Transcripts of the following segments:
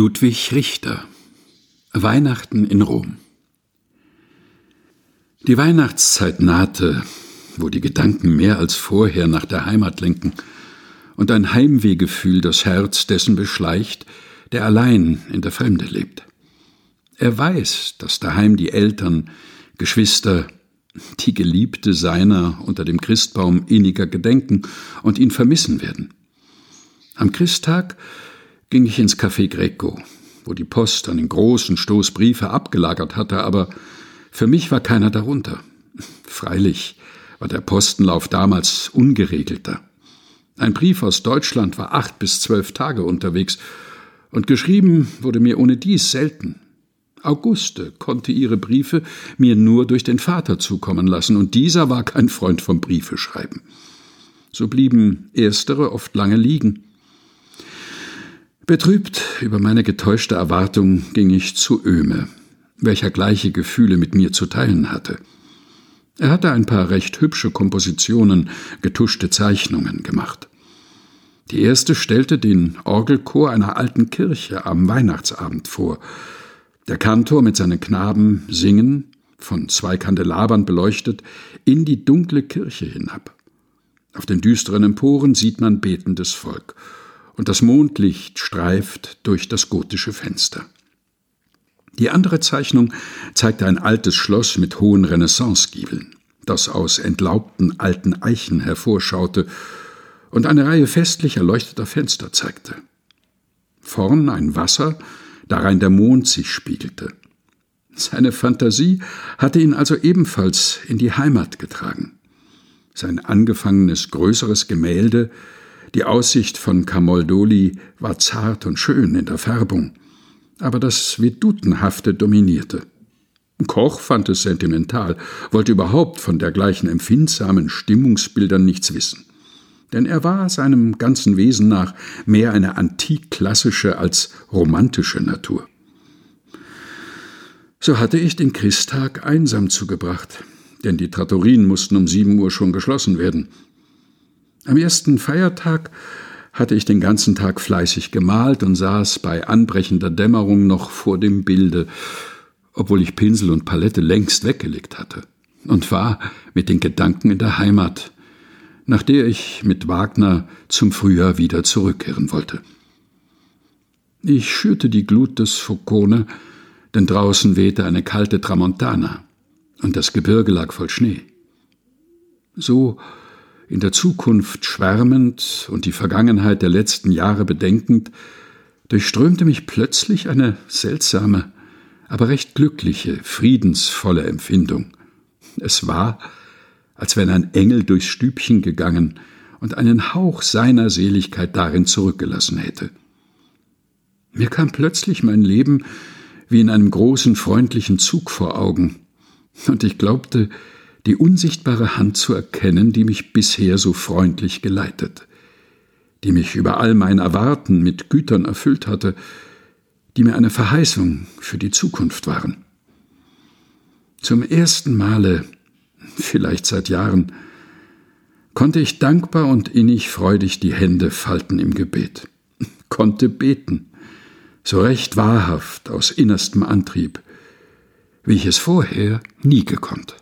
Ludwig Richter Weihnachten in Rom Die Weihnachtszeit nahte, wo die Gedanken mehr als vorher nach der Heimat lenken und ein Heimwehgefühl das Herz dessen beschleicht, der allein in der Fremde lebt. Er weiß, dass daheim die Eltern, Geschwister, die Geliebte seiner unter dem Christbaum inniger gedenken und ihn vermissen werden. Am Christtag ging ich ins Café Greco, wo die Post einen großen Stoß Briefe abgelagert hatte, aber für mich war keiner darunter. Freilich war der Postenlauf damals ungeregelter. Ein Brief aus Deutschland war acht bis zwölf Tage unterwegs, und geschrieben wurde mir ohne dies selten. Auguste konnte ihre Briefe mir nur durch den Vater zukommen lassen, und dieser war kein Freund vom Briefeschreiben. So blieben erstere oft lange liegen. Betrübt über meine getäuschte Erwartung ging ich zu Öhme, welcher gleiche Gefühle mit mir zu teilen hatte. Er hatte ein paar recht hübsche Kompositionen, getuschte Zeichnungen gemacht. Die erste stellte den Orgelchor einer alten Kirche am Weihnachtsabend vor. Der Kantor mit seinen Knaben singen, von zwei Kandelabern beleuchtet, in die dunkle Kirche hinab. Auf den düsteren Emporen sieht man betendes Volk und das Mondlicht streift durch das gotische Fenster. Die andere Zeichnung zeigte ein altes Schloss mit hohen Renaissancegiebeln, das aus entlaubten alten Eichen hervorschaute und eine Reihe festlich erleuchteter Fenster zeigte. Vorn ein Wasser, darein der Mond sich spiegelte. Seine Fantasie hatte ihn also ebenfalls in die Heimat getragen. Sein angefangenes größeres Gemälde die Aussicht von Camoldoli war zart und schön in der Färbung, aber das Vedutenhafte dominierte. Koch fand es sentimental, wollte überhaupt von dergleichen empfindsamen Stimmungsbildern nichts wissen. Denn er war seinem ganzen Wesen nach mehr eine antikklassische als romantische Natur. So hatte ich den Christtag einsam zugebracht, denn die Trattorien mussten um sieben Uhr schon geschlossen werden. Am ersten Feiertag hatte ich den ganzen Tag fleißig gemalt und saß bei anbrechender Dämmerung noch vor dem Bilde, obwohl ich Pinsel und Palette längst weggelegt hatte, und war mit den Gedanken in der Heimat, nach der ich mit Wagner zum Frühjahr wieder zurückkehren wollte. Ich schürte die Glut des Focone, denn draußen wehte eine kalte Tramontana, und das Gebirge lag voll Schnee. So in der Zukunft schwärmend und die Vergangenheit der letzten Jahre bedenkend, durchströmte mich plötzlich eine seltsame, aber recht glückliche, friedensvolle Empfindung. Es war, als wenn ein Engel durchs Stübchen gegangen und einen Hauch seiner Seligkeit darin zurückgelassen hätte. Mir kam plötzlich mein Leben wie in einem großen freundlichen Zug vor Augen, und ich glaubte, die unsichtbare Hand zu erkennen, die mich bisher so freundlich geleitet, die mich über all mein Erwarten mit Gütern erfüllt hatte, die mir eine Verheißung für die Zukunft waren. Zum ersten Male, vielleicht seit Jahren, konnte ich dankbar und innig freudig die Hände falten im Gebet, konnte beten, so recht wahrhaft aus innerstem Antrieb, wie ich es vorher nie gekonnt.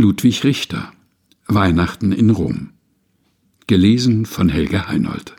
Ludwig Richter Weihnachten in Rom. Gelesen von Helge Heinold.